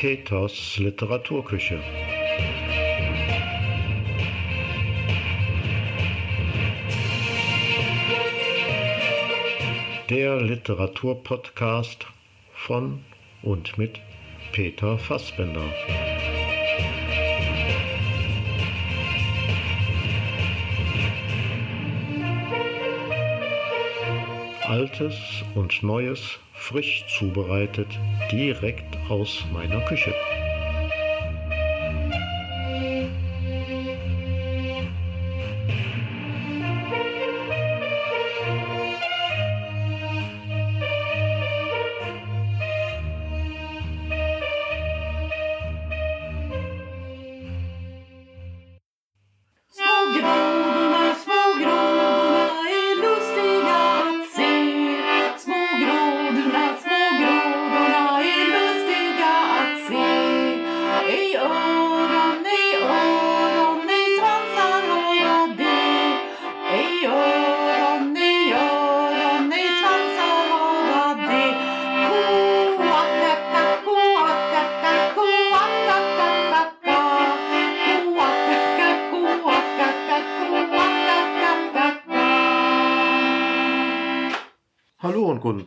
Peters Literaturküche. Der Literaturpodcast von und mit Peter Fassbender. Altes und Neues frisch zubereitet, direkt aus meiner Küche.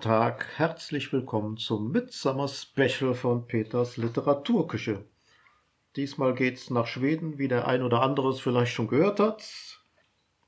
Guten Tag, herzlich willkommen zum Midsummer Special von Peters Literaturküche. Diesmal geht's nach Schweden, wie der ein oder andere es vielleicht schon gehört hat.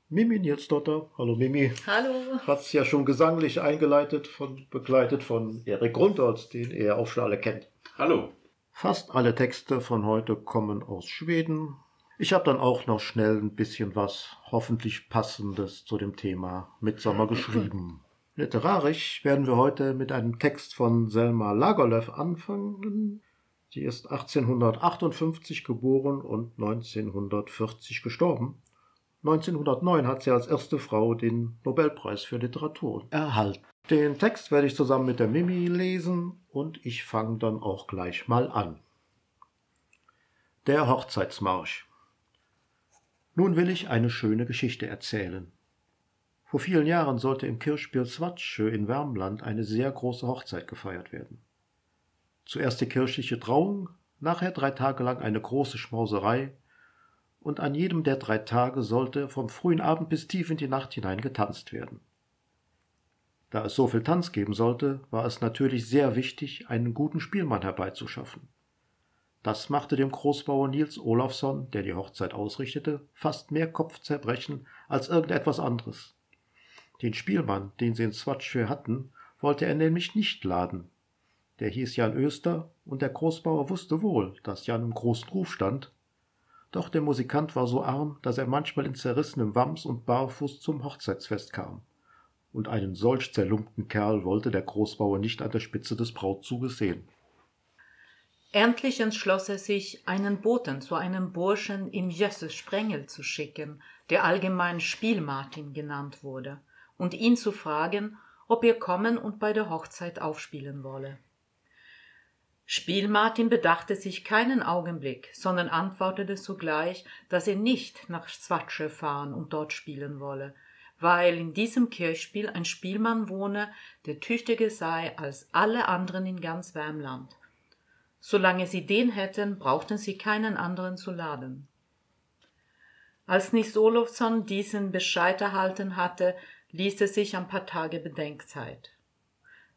Mimi Nilsdotter, hallo Mimi. Hallo. Hat's ja schon gesanglich eingeleitet, von, begleitet von Erik Grundholz, den ihr auch schon alle kennt. Hallo. Fast alle Texte von heute kommen aus Schweden. Ich habe dann auch noch schnell ein bisschen was hoffentlich passendes zu dem Thema Midsommer geschrieben. Literarisch werden wir heute mit einem Text von Selma Lagerlöf anfangen. Sie ist 1858 geboren und 1940 gestorben. 1909 hat sie als erste Frau den Nobelpreis für Literatur erhalten. Den Text werde ich zusammen mit der Mimi lesen und ich fange dann auch gleich mal an. Der Hochzeitsmarsch. Nun will ich eine schöne Geschichte erzählen. Vor vielen Jahren sollte im Kirchspiel Swatsche in Wärmland eine sehr große Hochzeit gefeiert werden. Zuerst die kirchliche Trauung, nachher drei Tage lang eine große Schmauserei, und an jedem der drei Tage sollte vom frühen Abend bis tief in die Nacht hinein getanzt werden. Da es so viel Tanz geben sollte, war es natürlich sehr wichtig, einen guten Spielmann herbeizuschaffen. Das machte dem Großbauer Nils Olafsson, der die Hochzeit ausrichtete, fast mehr Kopfzerbrechen als irgendetwas anderes. Den Spielmann, den sie in Swatschö hatten, wollte er nämlich nicht laden. Der hieß Jan Öster, und der Großbauer wusste wohl, dass Jan im großen Ruf stand. Doch der Musikant war so arm, dass er manchmal in zerrissenem Wams und barfuß zum Hochzeitsfest kam. Und einen solch zerlumpten Kerl wollte der Großbauer nicht an der Spitze des Brautzuges sehen. Endlich entschloss er sich, einen Boten zu einem Burschen im Jösses Sprengel zu schicken, der allgemein Spielmartin genannt wurde und ihn zu fragen, ob er kommen und bei der Hochzeit aufspielen wolle. Spielmartin bedachte sich keinen Augenblick, sondern antwortete sogleich, dass er nicht nach Zwatsche fahren und dort spielen wolle, weil in diesem Kirchspiel ein Spielmann wohne, der tüchtiger sei als alle anderen in ganz Wärmland. Solange sie den hätten, brauchten sie keinen anderen zu laden. Als Nils Olofsson diesen Bescheid erhalten hatte, ließ er sich ein paar Tage Bedenkzeit.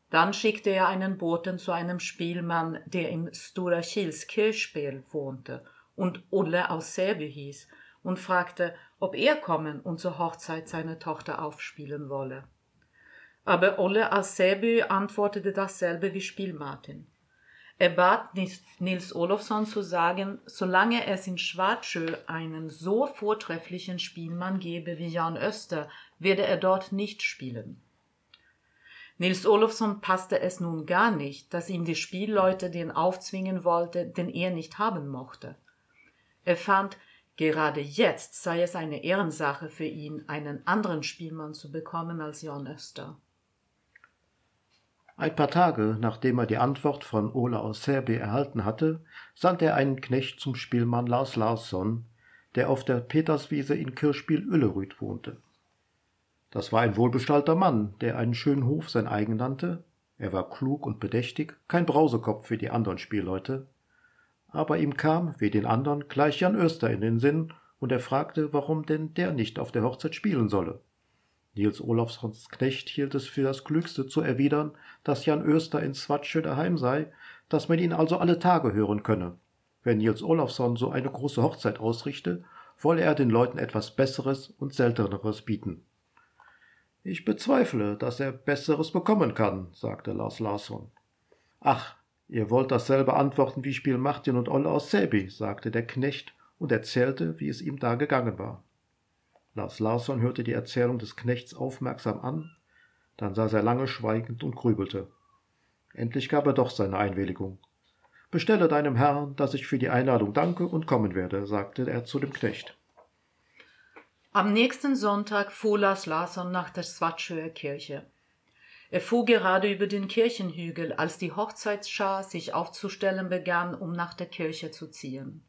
Dann schickte er einen Boten zu einem Spielmann, der im Stora Kirchspiel wohnte und Ulle aus Säby hieß, und fragte, ob er kommen und zur Hochzeit seine Tochter aufspielen wolle. Aber Ulle aus Säby antwortete dasselbe wie Spielmartin. Er bat Nils Olofsson zu sagen, solange es in Schwarzschö einen so vortrefflichen Spielmann gebe wie Jan Öster, werde er dort nicht spielen. Nils Olofsson passte es nun gar nicht, dass ihm die Spielleute den aufzwingen wollte, den er nicht haben mochte. Er fand, gerade jetzt sei es eine Ehrensache für ihn, einen anderen Spielmann zu bekommen als Jan Öster. Ein paar Tage, nachdem er die Antwort von Ola aus Serbi erhalten hatte, sandte er einen Knecht zum Spielmann Lars Larsson, der auf der Peterswiese in Kirchspiel-Öllerüd wohnte. Das war ein wohlbestallter Mann, der einen schönen Hof sein eigen nannte. Er war klug und bedächtig, kein Brausekopf wie die anderen Spielleute. aber ihm kam, wie den andern, gleich Jan Öster in den Sinn, und er fragte, warum denn der nicht auf der Hochzeit spielen solle. Nils Olafssons Knecht hielt es für das Klügste zu erwidern, dass Jan Öster in Swatsche daheim sei, dass man ihn also alle Tage hören könne. Wenn Nils Olafsson so eine große Hochzeit ausrichte, wolle er den Leuten etwas Besseres und Selteneres bieten. Ich bezweifle, dass er Besseres bekommen kann, sagte Lars Larsson. Ach, ihr wollt dasselbe antworten wie Spiel Martin und Olle aus Säby, sagte der Knecht und erzählte, wie es ihm da gegangen war. Lars Larsson hörte die Erzählung des Knechts aufmerksam an, dann saß er lange schweigend und grübelte. Endlich gab er doch seine Einwilligung. Bestelle deinem Herrn, dass ich für die Einladung danke und kommen werde, sagte er zu dem Knecht. Am nächsten Sonntag fuhr Lars Larsson nach der Svatschöer Kirche. Er fuhr gerade über den Kirchenhügel, als die Hochzeitsschar sich aufzustellen begann, um nach der Kirche zu ziehen.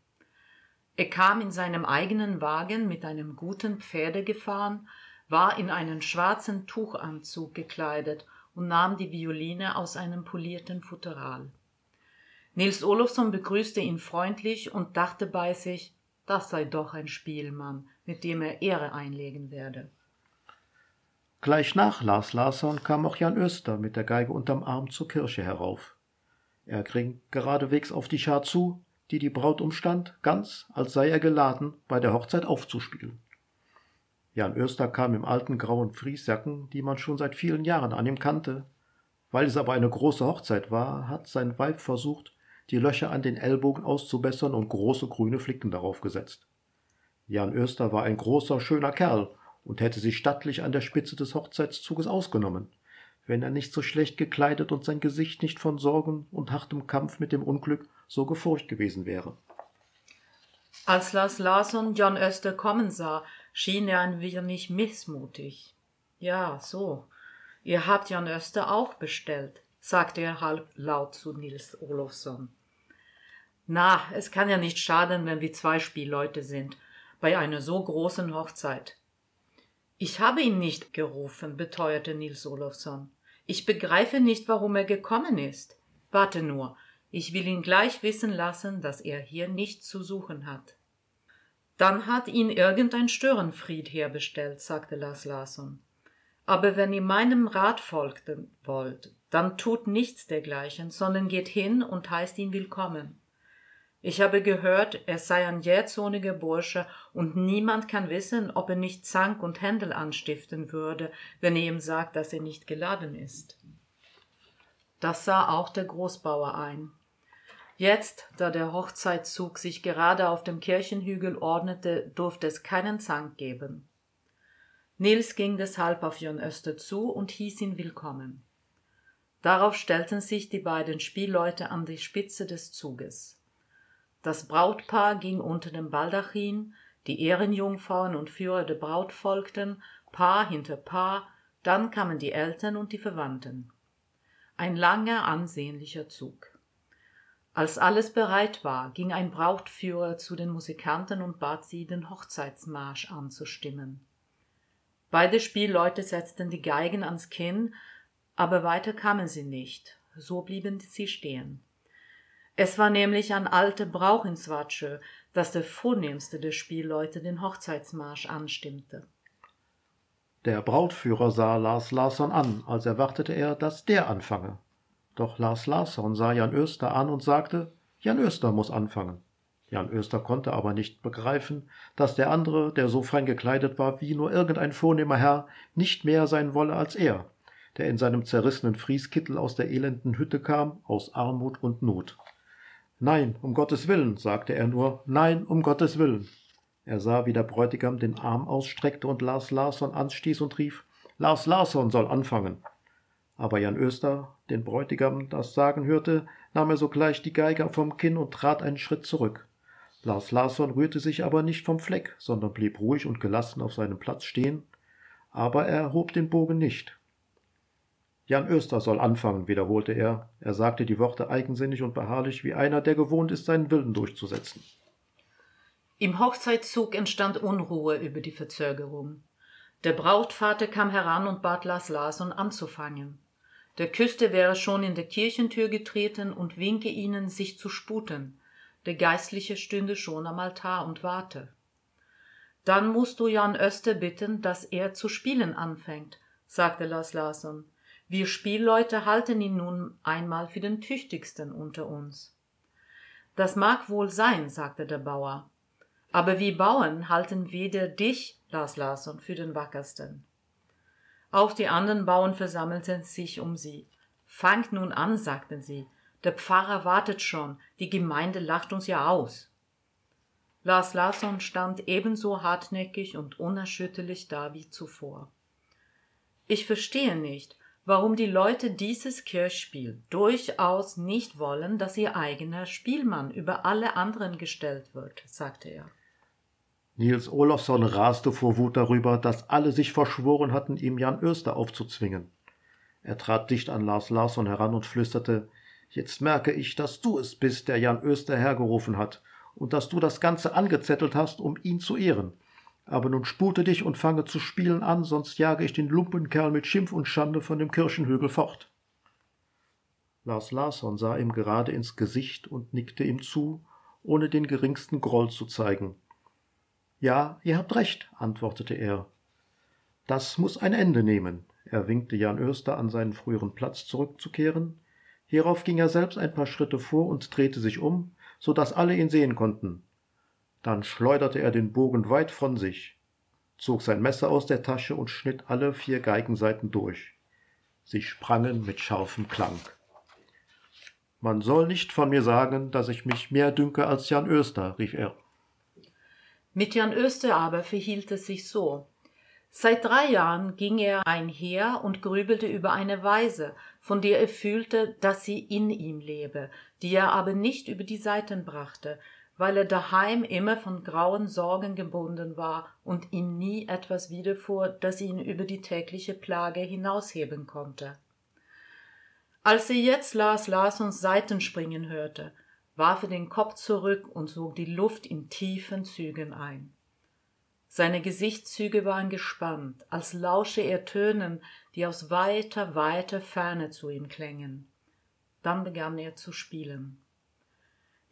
Er kam in seinem eigenen Wagen mit einem guten Pferde gefahren, war in einen schwarzen Tuchanzug gekleidet und nahm die Violine aus einem polierten Futteral. Nils Olofsson begrüßte ihn freundlich und dachte bei sich, das sei doch ein Spielmann, mit dem er Ehre einlegen werde. Gleich nach Lars Larsson kam auch Jan Öster mit der Geige unterm Arm zur Kirche herauf. Er ging geradewegs auf die Schar zu, die die Braut umstand, ganz, als sei er geladen, bei der Hochzeit aufzuspielen. Jan Öster kam im alten grauen Friesjacken, die man schon seit vielen Jahren an ihm kannte. Weil es aber eine große Hochzeit war, hat sein Weib versucht, die Löcher an den Ellbogen auszubessern und große grüne Flicken darauf gesetzt. Jan Öster war ein großer, schöner Kerl und hätte sich stattlich an der Spitze des Hochzeitszuges ausgenommen wenn er nicht so schlecht gekleidet und sein Gesicht nicht von Sorgen und hartem Kampf mit dem Unglück so gefurcht gewesen wäre. Als Lars Larsson John Öster kommen sah, schien er ein wenig missmutig. Ja, so. Ihr habt Jan Öster auch bestellt, sagte er halblaut zu Nils Olofsson. Na, es kann ja nicht schaden, wenn wir zwei Spielleute sind, bei einer so großen Hochzeit. Ich habe ihn nicht gerufen, beteuerte Nils Olofsson. Ich begreife nicht, warum er gekommen ist. Warte nur, ich will ihn gleich wissen lassen, dass er hier nichts zu suchen hat. Dann hat ihn irgendein Störenfried herbestellt, sagte Lars Larsson. Aber wenn ihr meinem Rat folgen wollt, dann tut nichts dergleichen, sondern geht hin und heißt ihn willkommen. Ich habe gehört, er sei ein jähzorniger Bursche und niemand kann wissen, ob er nicht Zank und Händel anstiften würde, wenn ihr ihm sagt, dass er nicht geladen ist. Das sah auch der Großbauer ein. Jetzt, da der Hochzeitszug sich gerade auf dem Kirchenhügel ordnete, durfte es keinen Zank geben. Nils ging deshalb auf Jon Öster zu und hieß ihn willkommen. Darauf stellten sich die beiden Spielleute an die Spitze des Zuges. Das Brautpaar ging unter dem Baldachin, die Ehrenjungfrauen und Führer der Braut folgten, Paar hinter Paar, dann kamen die Eltern und die Verwandten. Ein langer, ansehnlicher Zug. Als alles bereit war, ging ein Brautführer zu den Musikanten und bat sie, den Hochzeitsmarsch anzustimmen. Beide Spielleute setzten die Geigen ans Kinn, aber weiter kamen sie nicht, so blieben sie stehen. Es war nämlich ein alter Brauch in Swatsche, dass der vornehmste der Spielleute den Hochzeitsmarsch anstimmte. Der Brautführer sah Lars Larsson an, als erwartete er, dass der anfange. Doch Lars Larsson sah Jan Öster an und sagte, Jan Öster muss anfangen. Jan Öster konnte aber nicht begreifen, dass der andere, der so fein gekleidet war wie nur irgendein vornehmer Herr, nicht mehr sein wolle als er, der in seinem zerrissenen Frieskittel aus der elenden Hütte kam, aus Armut und Not. Nein, um Gottes Willen, sagte er nur, nein, um Gottes Willen. Er sah, wie der Bräutigam den Arm ausstreckte und Lars Larsson anstieß und rief, Lars Larsson soll anfangen. Aber Jan Öster, den Bräutigam das sagen hörte, nahm er sogleich die Geige vom Kinn und trat einen Schritt zurück. Lars Larsson rührte sich aber nicht vom Fleck, sondern blieb ruhig und gelassen auf seinem Platz stehen, aber er erhob den Bogen nicht. Jan Öster soll anfangen, wiederholte er. Er sagte die Worte eigensinnig und beharrlich, wie einer, der gewohnt ist, seinen Willen durchzusetzen. Im Hochzeitszug entstand Unruhe über die Verzögerung. Der Brautvater kam heran und bat Lars Larsson anzufangen. Der Küster wäre schon in der Kirchentür getreten und winke ihnen, sich zu sputen. der Geistliche stünde schon am Altar und warte. Dann musst du Jan Öster bitten, dass er zu spielen anfängt, sagte Lars Larsson. Wir Spielleute halten ihn nun einmal für den tüchtigsten unter uns. Das mag wohl sein, sagte der Bauer. Aber wir Bauern halten weder dich, Lars Larsson, für den wackersten. Auch die anderen Bauern versammelten sich um sie. Fangt nun an, sagten sie. Der Pfarrer wartet schon, die Gemeinde lacht uns ja aus. Lars Larsson stand ebenso hartnäckig und unerschütterlich da wie zuvor. Ich verstehe nicht, warum die Leute dieses Kirchspiel durchaus nicht wollen, dass ihr eigener Spielmann über alle anderen gestellt wird, sagte er. Nils Olofsson raste vor Wut darüber, dass alle sich verschworen hatten, ihm Jan Öster aufzuzwingen. Er trat dicht an Lars Larsson heran und flüsterte Jetzt merke ich, dass du es bist, der Jan Öster hergerufen hat, und dass du das Ganze angezettelt hast, um ihn zu ehren. Aber nun spute dich und fange zu spielen an, sonst jage ich den Lumpenkerl mit Schimpf und Schande von dem Kirchenhügel fort. Lars Larsson sah ihm gerade ins Gesicht und nickte ihm zu, ohne den geringsten Groll zu zeigen. Ja, ihr habt recht, antwortete er. Das muss ein Ende nehmen. Er winkte Jan Öster an seinen früheren Platz zurückzukehren. Hierauf ging er selbst ein paar Schritte vor und drehte sich um, so dass alle ihn sehen konnten. Dann schleuderte er den Bogen weit von sich, zog sein Messer aus der Tasche und schnitt alle vier Geigenseiten durch. Sie sprangen mit scharfem Klang. Man soll nicht von mir sagen, dass ich mich mehr dünke als Jan Öster, rief er. Mit Jan Öster aber verhielt es sich so. Seit drei Jahren ging er einher und grübelte über eine Weise, von der er fühlte, dass sie in ihm lebe, die er aber nicht über die Seiten brachte, weil er daheim immer von grauen Sorgen gebunden war und ihm nie etwas widerfuhr, das ihn über die tägliche Plage hinausheben konnte. Als er jetzt Lars Larssons Seiten springen hörte, warf er den Kopf zurück und sog die Luft in tiefen Zügen ein. Seine Gesichtszüge waren gespannt, als lausche er Tönen, die aus weiter, weiter Ferne zu ihm klängen. Dann begann er zu spielen.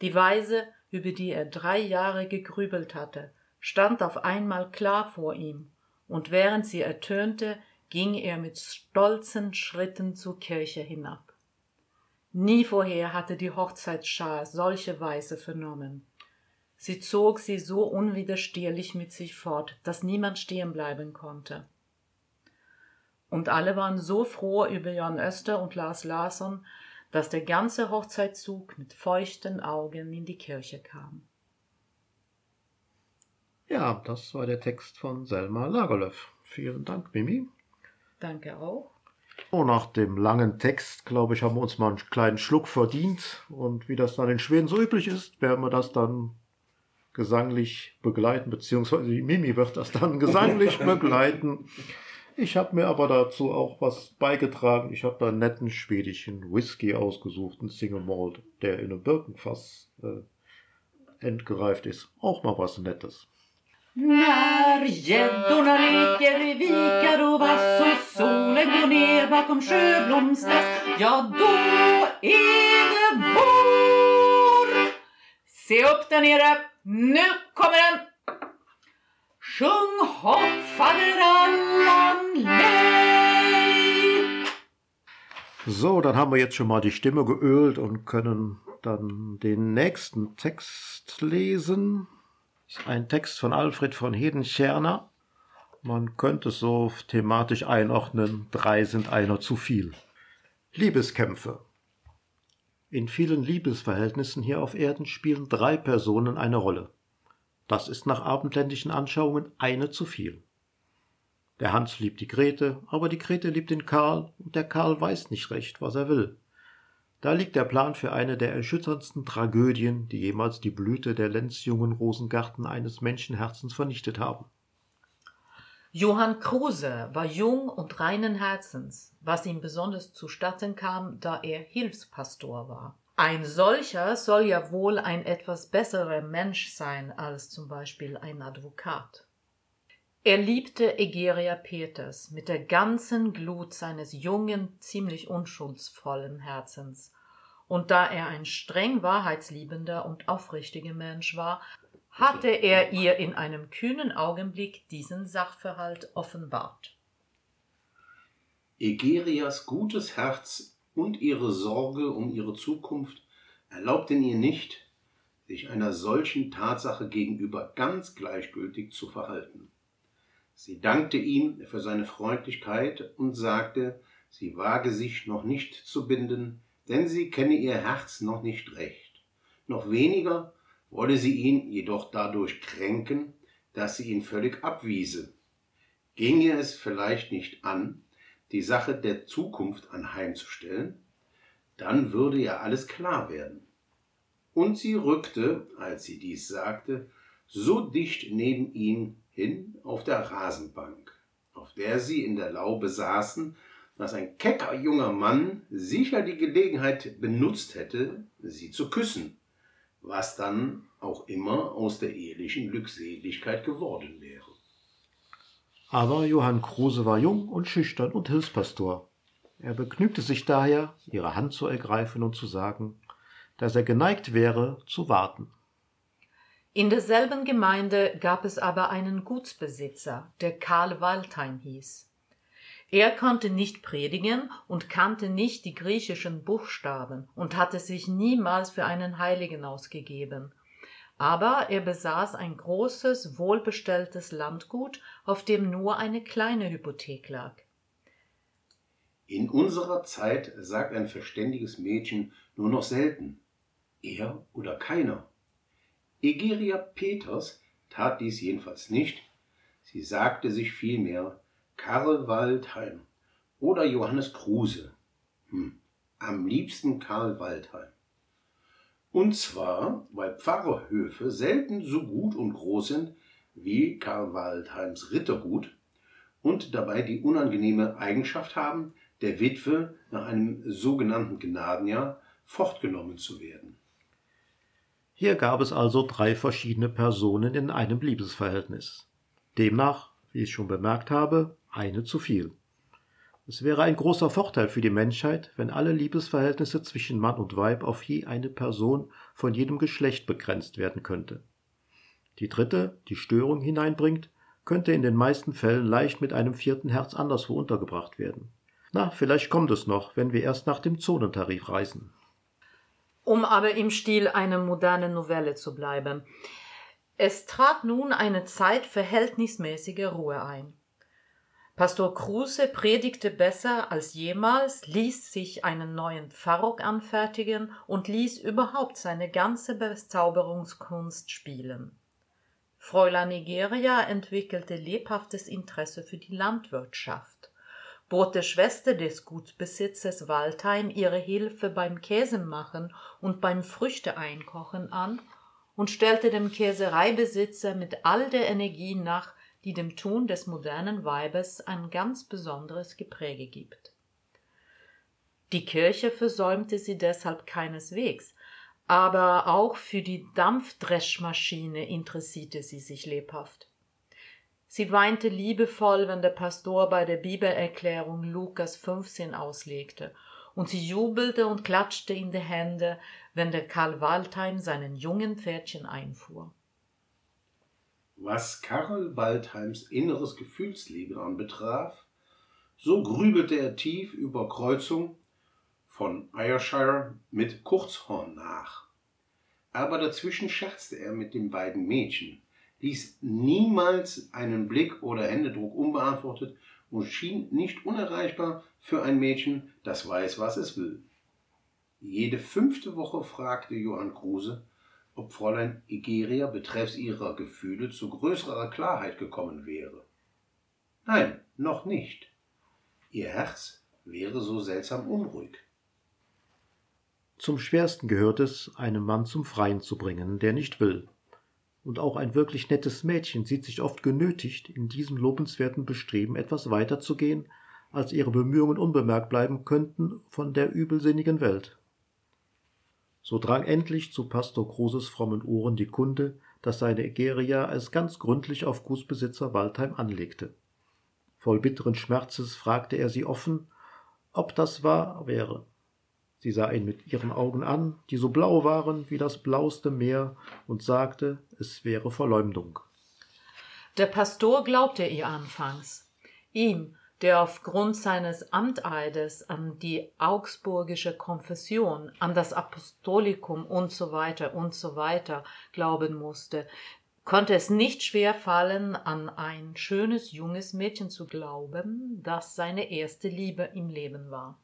Die Weise, über die er drei Jahre gegrübelt hatte, stand auf einmal klar vor ihm, und während sie ertönte, ging er mit stolzen Schritten zur Kirche hinab. Nie vorher hatte die Hochzeitsschar solche Weise vernommen. Sie zog sie so unwiderstehlich mit sich fort, dass niemand stehen bleiben konnte. Und alle waren so froh über Jan Öster und Lars Larsson, dass der ganze Hochzeitszug mit feuchten Augen in die Kirche kam. Ja, das war der Text von Selma Lagerlöf. Vielen Dank, Mimi. Danke auch. Oh, nach dem langen Text, glaube ich, haben wir uns mal einen kleinen Schluck verdient. Und wie das dann in Schweden so üblich ist, werden wir das dann gesanglich begleiten, beziehungsweise die Mimi wird das dann gesanglich begleiten. Ich habe mir aber dazu auch was beigetragen. Ich habe da einen netten schwedischen Whisky ausgesucht, einen Single Malt, der in einem Birkenfass äh, entgereift ist. Auch mal was Nettes. När gäddorna leker i vikar och vass och solen går ner bakom sjöblomstras, ja då är det vår! Se upp där nere, nu kommer den! Sjung hopp fader Allan lej! So, dann haben wir jetzt schon mal die Stimme geölt und können dann den nächsten Text lesen. Ein Text von Alfred von Hedenscherner. Man könnte es so thematisch einordnen, drei sind einer zu viel. Liebeskämpfe. In vielen Liebesverhältnissen hier auf Erden spielen drei Personen eine Rolle. Das ist nach abendländischen Anschauungen eine zu viel. Der Hans liebt die Grete, aber die Grete liebt den Karl und der Karl weiß nicht recht, was er will. Da liegt der Plan für eine der erschütterndsten Tragödien, die jemals die Blüte der lenzjungen Rosengarten eines Menschenherzens vernichtet haben. Johann Kruse war jung und reinen Herzens, was ihm besonders zustatten kam, da er Hilfspastor war. Ein solcher soll ja wohl ein etwas besserer Mensch sein als zum Beispiel ein Advokat. Er liebte Egeria Peters mit der ganzen Glut seines jungen, ziemlich unschuldsvollen Herzens und da er ein streng wahrheitsliebender und aufrichtiger Mensch war, hatte er ihr in einem kühnen Augenblick diesen Sachverhalt offenbart. Egerias gutes Herz und ihre Sorge um ihre Zukunft erlaubten ihr nicht, sich einer solchen Tatsache gegenüber ganz gleichgültig zu verhalten. Sie dankte ihm für seine Freundlichkeit und sagte, sie wage sich noch nicht zu binden, denn sie kenne ihr Herz noch nicht recht. Noch weniger wolle sie ihn jedoch dadurch kränken, dass sie ihn völlig abwiese. Ginge es vielleicht nicht an, die Sache der Zukunft anheimzustellen, dann würde ja alles klar werden. Und sie rückte, als sie dies sagte, so dicht neben ihn hin auf der Rasenbank, auf der sie in der Laube saßen, dass ein kecker junger Mann sicher die Gelegenheit benutzt hätte, sie zu küssen, was dann auch immer aus der ehelichen Glückseligkeit geworden wäre. Aber Johann Kruse war jung und schüchtern und Hilfspastor. Er begnügte sich daher, ihre Hand zu ergreifen und zu sagen, dass er geneigt wäre, zu warten. In derselben Gemeinde gab es aber einen Gutsbesitzer, der Karl Waldheim hieß. Er konnte nicht predigen und kannte nicht die griechischen Buchstaben und hatte sich niemals für einen Heiligen ausgegeben. Aber er besaß ein großes, wohlbestelltes Landgut, auf dem nur eine kleine Hypothek lag. In unserer Zeit sagt ein verständiges Mädchen nur noch selten, er oder keiner. Egeria Peters tat dies jedenfalls nicht, sie sagte sich vielmehr Karl Waldheim oder Johannes Kruse. Hm, am liebsten Karl Waldheim. Und zwar, weil Pfarrerhöfe selten so gut und groß sind wie Karl Waldheims Rittergut und dabei die unangenehme Eigenschaft haben, der Witwe nach einem sogenannten Gnadenjahr fortgenommen zu werden. Hier gab es also drei verschiedene Personen in einem Liebesverhältnis. Demnach, wie ich schon bemerkt habe, eine zu viel. Es wäre ein großer Vorteil für die Menschheit, wenn alle Liebesverhältnisse zwischen Mann und Weib auf je eine Person von jedem Geschlecht begrenzt werden könnte. Die dritte, die Störung hineinbringt, könnte in den meisten Fällen leicht mit einem vierten Herz anderswo untergebracht werden. Na, vielleicht kommt es noch, wenn wir erst nach dem Zonentarif reisen. Um aber im Stil einer modernen Novelle zu bleiben. Es trat nun eine Zeit verhältnismäßiger Ruhe ein. Pastor Kruse predigte besser als jemals, ließ sich einen neuen Pfarrock anfertigen und ließ überhaupt seine ganze Bezauberungskunst spielen. Fräulein Nigeria entwickelte lebhaftes Interesse für die Landwirtschaft bot der Schwester des Gutsbesitzers Waldheim ihre Hilfe beim Käsemachen und beim Früchteeinkochen an und stellte dem Käsereibesitzer mit all der Energie nach, die dem Tun des modernen Weibes ein ganz besonderes Gepräge gibt. Die Kirche versäumte sie deshalb keineswegs, aber auch für die Dampfdreschmaschine interessierte sie sich lebhaft. Sie weinte liebevoll, wenn der Pastor bei der Bibelerklärung Lukas 15 auslegte, und sie jubelte und klatschte in die Hände, wenn der Karl Waldheim seinen jungen Pferdchen einfuhr. Was Karl Waldheims inneres Gefühlsleben anbetraf, so grübelte er tief über Kreuzung von Ayrshire mit Kurzhorn nach. Aber dazwischen scherzte er mit den beiden Mädchen, ließ niemals einen Blick oder Händedruck unbeantwortet und schien nicht unerreichbar für ein Mädchen, das weiß, was es will. Jede fünfte Woche fragte Johann Kruse, ob Fräulein Igeria betreffs ihrer Gefühle zu größerer Klarheit gekommen wäre. Nein, noch nicht. Ihr Herz wäre so seltsam unruhig. Zum schwersten gehört es, einen Mann zum Freien zu bringen, der nicht will und auch ein wirklich nettes Mädchen sieht sich oft genötigt, in diesem lobenswerten Bestreben etwas weiter zu gehen, als ihre Bemühungen unbemerkt bleiben könnten von der übelsinnigen Welt. So drang endlich zu Pastor Kruses frommen Ohren die Kunde, dass seine Egeria es ganz gründlich auf Gutsbesitzer Waldheim anlegte. Voll bitteren Schmerzes fragte er sie offen, ob das wahr wäre. Sie sah ihn mit ihren Augen an, die so blau waren wie das blauste Meer, und sagte, es wäre Verleumdung. Der Pastor glaubte ihr anfangs. Ihm, der aufgrund seines Amteides an die augsburgische Konfession, an das Apostolikum und so weiter und so weiter glauben musste, konnte es nicht schwer fallen, an ein schönes junges Mädchen zu glauben, das seine erste Liebe im Leben war.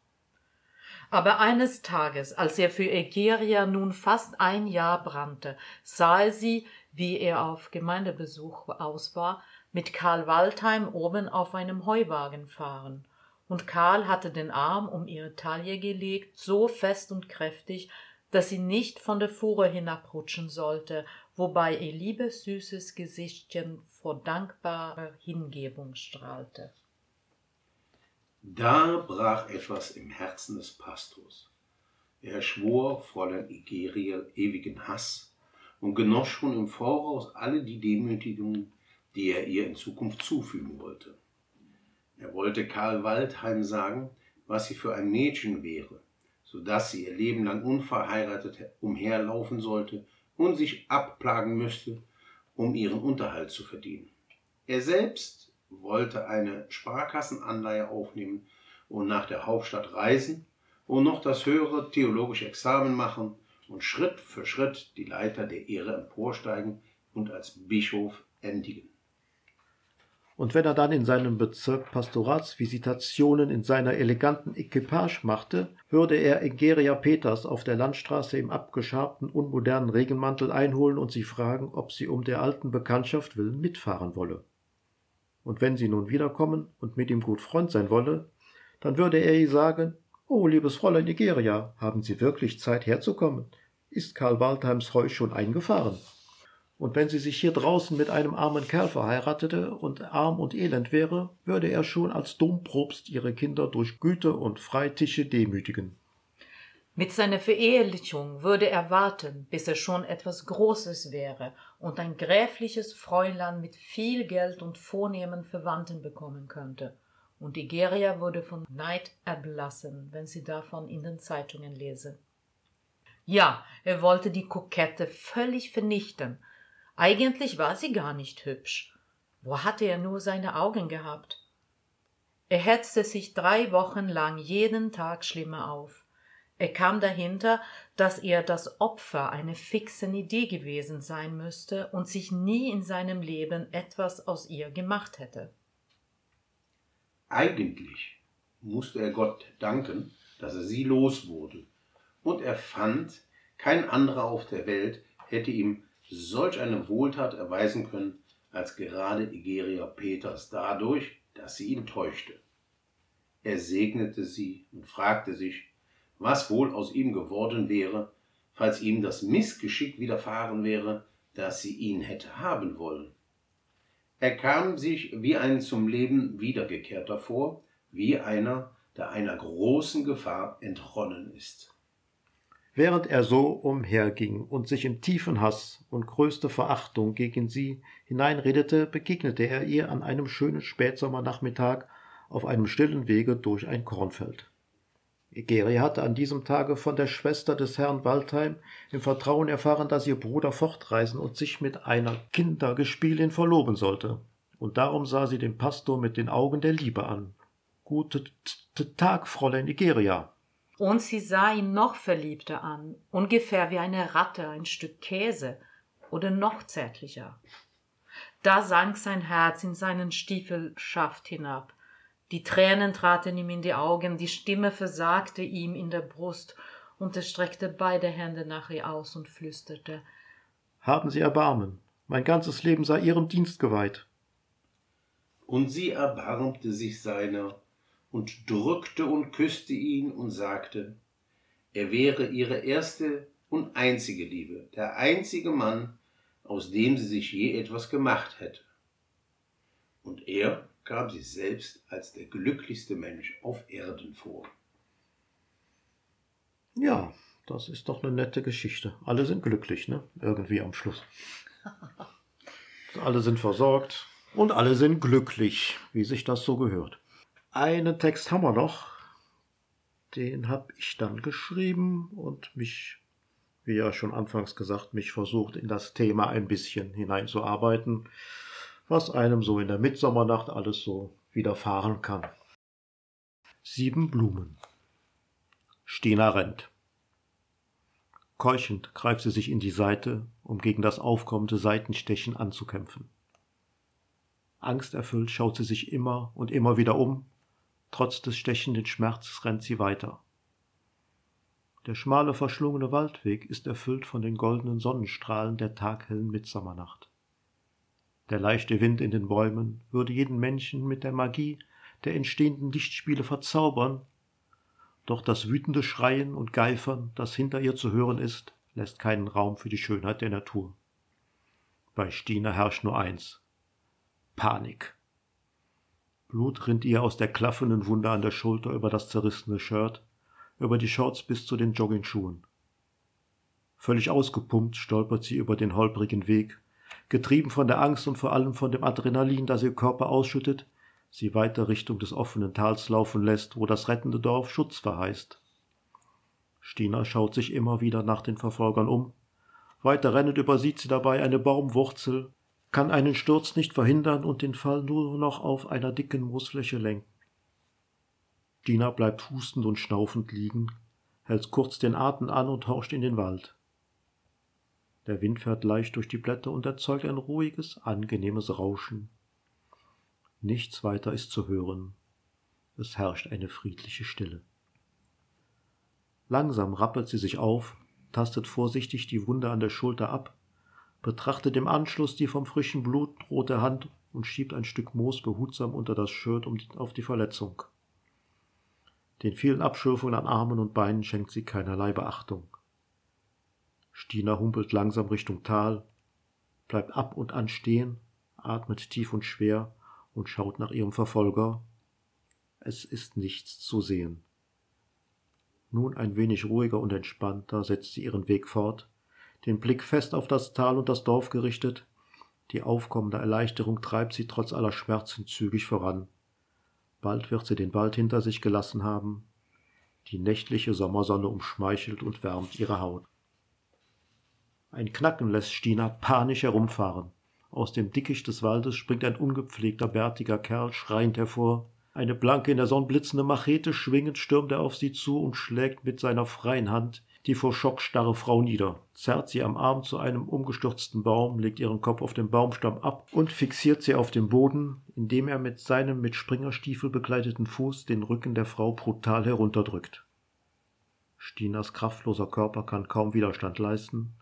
Aber eines Tages, als er für Egeria nun fast ein Jahr brannte, sah er sie, wie er auf Gemeindebesuch aus war, mit Karl Waldheim oben auf einem Heuwagen fahren, und Karl hatte den Arm um ihre Taille gelegt, so fest und kräftig, dass sie nicht von der Fuhre hinabrutschen sollte, wobei ihr liebes, süßes Gesichtchen vor dankbarer Hingebung strahlte. Da brach etwas im Herzen des Pastors. Er schwor Fräulein Igeria ewigen Hass und genoss schon im Voraus alle die Demütigungen, die er ihr in Zukunft zufügen wollte. Er wollte Karl Waldheim sagen, was sie für ein Mädchen wäre, so dass sie ihr Leben lang unverheiratet umherlaufen sollte und sich abplagen müsste, um ihren Unterhalt zu verdienen. Er selbst wollte eine Sparkassenanleihe aufnehmen und nach der Hauptstadt reisen und noch das höhere theologische Examen machen und Schritt für Schritt die Leiter der Ehre emporsteigen und als Bischof endigen. Und wenn er dann in seinem Bezirk Pastoratsvisitationen in seiner eleganten Equipage machte, würde er Egeria Peters auf der Landstraße im abgeschabten, unmodernen Regenmantel einholen und sie fragen, ob sie um der alten Bekanntschaft willen mitfahren wolle. Und wenn sie nun wiederkommen und mit ihm gut Freund sein wolle, dann würde er ihr sagen, Oh, liebes Fräulein Egeria, haben Sie wirklich Zeit herzukommen? Ist Karl Waldheims Heu schon eingefahren? Und wenn sie sich hier draußen mit einem armen Kerl verheiratete und arm und elend wäre, würde er schon als Dompropst ihre Kinder durch Güte und Freitische demütigen. Mit seiner Verehelichung würde er warten, bis er schon etwas Großes wäre und ein gräfliches Fräulein mit viel Geld und vornehmen Verwandten bekommen könnte. Und Igeria würde von Neid erblassen, wenn sie davon in den Zeitungen lese. Ja, er wollte die Kokette völlig vernichten, eigentlich war sie gar nicht hübsch. Wo hatte er nur seine Augen gehabt? Er hetzte sich drei Wochen lang jeden Tag schlimmer auf. Er kam dahinter, dass er das Opfer einer fixen Idee gewesen sein müsste und sich nie in seinem Leben etwas aus ihr gemacht hätte. Eigentlich musste er Gott danken, dass er sie los wurde, und er fand, kein anderer auf der Welt hätte ihm solch eine Wohltat erweisen können, als gerade Egeria Peters dadurch, dass sie ihn täuschte. Er segnete sie und fragte sich, was wohl aus ihm geworden wäre, falls ihm das Missgeschick widerfahren wäre, dass sie ihn hätte haben wollen. Er kam sich wie ein zum Leben wiedergekehrter vor, wie einer, der einer großen Gefahr entronnen ist. Während er so umherging und sich in tiefen Hass und größte Verachtung gegen sie hineinredete, begegnete er ihr an einem schönen Spätsommernachmittag auf einem stillen Wege durch ein Kornfeld. Egeria hatte an diesem Tage von der Schwester des Herrn Waldheim im Vertrauen erfahren, dass ihr Bruder fortreisen und sich mit einer Kindergespielin verloben sollte. Und darum sah sie den Pastor mit den Augen der Liebe an. Guten Tag, Fräulein Egeria, und sie sah ihn noch verliebter an, ungefähr wie eine Ratte ein Stück Käse oder noch zärtlicher. Da sank sein Herz in seinen Stiefelschaft hinab. Die Tränen traten ihm in die Augen, die Stimme versagte ihm in der Brust, und er streckte beide Hände nach ihr aus und flüsterte Haben Sie Erbarmen, mein ganzes Leben sei Ihrem Dienst geweiht. Und sie erbarmte sich seiner und drückte und küsste ihn und sagte, er wäre ihre erste und einzige Liebe, der einzige Mann, aus dem sie sich je etwas gemacht hätte. Und er kam sich selbst als der glücklichste Mensch auf Erden vor. Ja, das ist doch eine nette Geschichte. Alle sind glücklich, ne? Irgendwie am Schluss. alle sind versorgt und alle sind glücklich, wie sich das so gehört. Einen Text haben wir noch. den habe ich dann geschrieben und mich, wie ja schon anfangs gesagt, mich versucht, in das Thema ein bisschen hineinzuarbeiten, was einem so in der Mitsommernacht alles so widerfahren kann. Sieben Blumen. Stina rennt. Keuchend greift sie sich in die Seite, um gegen das aufkommende Seitenstechen anzukämpfen. Angsterfüllt schaut sie sich immer und immer wieder um, trotz des stechenden Schmerzes rennt sie weiter. Der schmale, verschlungene Waldweg ist erfüllt von den goldenen Sonnenstrahlen der taghellen Mitsommernacht. Der leichte Wind in den Bäumen würde jeden Menschen mit der Magie der entstehenden Lichtspiele verzaubern, doch das wütende Schreien und Geifern, das hinter ihr zu hören ist, lässt keinen Raum für die Schönheit der Natur. Bei Stina herrscht nur eins Panik. Blut rinnt ihr aus der klaffenden Wunde an der Schulter über das zerrissene Shirt, über die Shorts bis zu den Joggingschuhen. Völlig ausgepumpt stolpert sie über den holprigen Weg, getrieben von der Angst und vor allem von dem Adrenalin, das ihr Körper ausschüttet, sie weiter Richtung des offenen Tals laufen lässt, wo das rettende Dorf Schutz verheißt. Stina schaut sich immer wieder nach den Verfolgern um. Weiter rennend übersieht sie dabei eine Baumwurzel, kann einen Sturz nicht verhindern und den Fall nur noch auf einer dicken Moosfläche lenken. Stina bleibt hustend und schnaufend liegen, hält kurz den Atem an und horcht in den Wald. Der Wind fährt leicht durch die Blätter und erzeugt ein ruhiges, angenehmes Rauschen. Nichts weiter ist zu hören. Es herrscht eine friedliche Stille. Langsam rappelt sie sich auf, tastet vorsichtig die Wunde an der Schulter ab, betrachtet im Anschluss die vom frischen Blut rote Hand und schiebt ein Stück Moos behutsam unter das Shirt um auf die Verletzung. Den vielen Abschürfungen an Armen und Beinen schenkt sie keinerlei Beachtung. Stina humpelt langsam Richtung Tal, bleibt ab und an stehen, atmet tief und schwer und schaut nach ihrem Verfolger. Es ist nichts zu sehen. Nun ein wenig ruhiger und entspannter setzt sie ihren Weg fort, den Blick fest auf das Tal und das Dorf gerichtet. Die aufkommende Erleichterung treibt sie trotz aller Schmerzen zügig voran. Bald wird sie den Wald hinter sich gelassen haben. Die nächtliche Sommersonne umschmeichelt und wärmt ihre Haut. Ein Knacken lässt Stina panisch herumfahren. Aus dem Dickicht des Waldes springt ein ungepflegter, bärtiger Kerl schreiend hervor. Eine blanke, in der Sonne blitzende Machete schwingend stürmt er auf sie zu und schlägt mit seiner freien Hand die vor Schock starre Frau nieder, zerrt sie am Arm zu einem umgestürzten Baum, legt ihren Kopf auf den Baumstamm ab und fixiert sie auf dem Boden, indem er mit seinem mit Springerstiefel bekleideten Fuß den Rücken der Frau brutal herunterdrückt. Stinas kraftloser Körper kann kaum Widerstand leisten,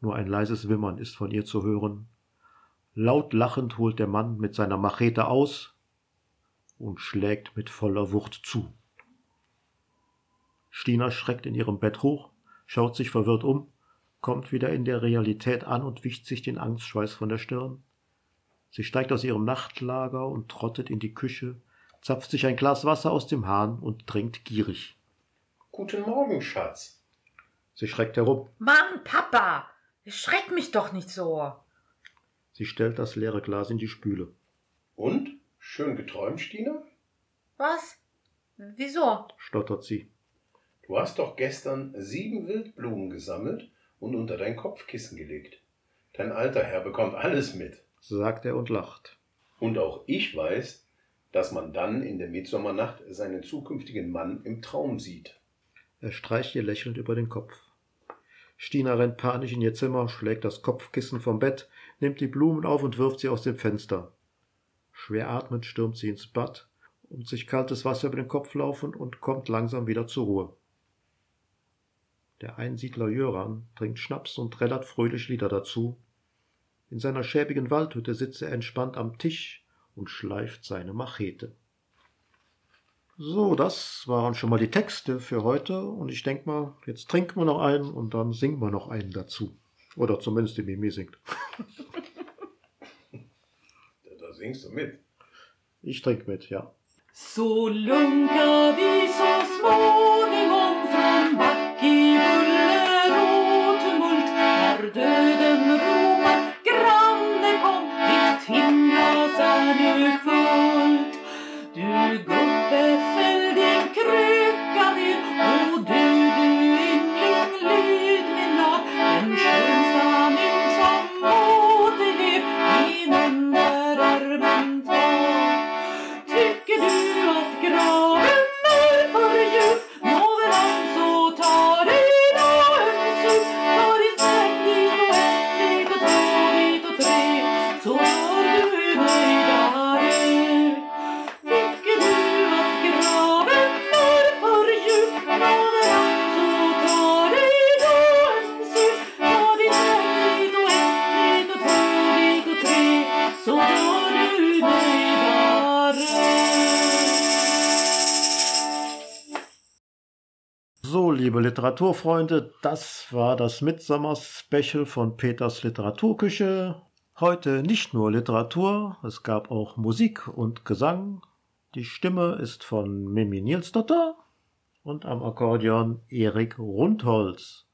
nur ein leises Wimmern ist von ihr zu hören, Laut lachend holt der Mann mit seiner Machete aus und schlägt mit voller Wucht zu. Stina schreckt in ihrem Bett hoch, schaut sich verwirrt um, kommt wieder in der Realität an und wischt sich den Angstschweiß von der Stirn. Sie steigt aus ihrem Nachtlager und trottet in die Küche, zapft sich ein Glas Wasser aus dem Hahn und trinkt gierig. Guten Morgen, Schatz. Sie schreckt herum. Mann, Papa, schreck mich doch nicht so. Sie stellt das leere Glas in die Spüle. Und? Schön geträumt, Stina? Was? Wieso? stottert sie. Du hast doch gestern sieben Wildblumen gesammelt und unter dein Kopfkissen gelegt. Dein alter Herr bekommt alles mit, sagt er und lacht. Und auch ich weiß, dass man dann in der Mitsommernacht seinen zukünftigen Mann im Traum sieht. Er streicht ihr lächelnd über den Kopf. Stina rennt panisch in ihr Zimmer, schlägt das Kopfkissen vom Bett, nimmt die Blumen auf und wirft sie aus dem Fenster. Schwer atmend stürmt sie ins Bad, um sich kaltes Wasser über den Kopf laufen und kommt langsam wieder zur Ruhe. Der Einsiedler Jöran trinkt Schnaps und trällert fröhlich Lieder dazu. In seiner schäbigen Waldhütte sitzt er entspannt am Tisch und schleift seine Machete. So, das waren schon mal die Texte für heute und ich denke mal, jetzt trinken wir noch einen und dann singen wir noch einen dazu. Oder zumindest die Mimi singt. da singst du mit. Ich trinke mit, ja. Så lunka vi så liebe Literaturfreunde, das war das Midsommer-Special von Peters Literaturküche. Heute nicht nur Literatur, es gab auch Musik und Gesang. Die Stimme ist von Mimi Nielsdotter und am Akkordeon Erik Rundholz.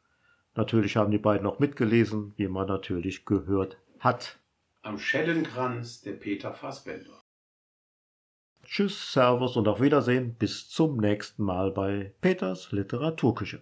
Natürlich haben die beiden auch mitgelesen, wie man natürlich gehört hat. Am Schellenkranz der Peter Fassbender. Tschüss, Servus und auf Wiedersehen. Bis zum nächsten Mal bei Peters Literaturküche.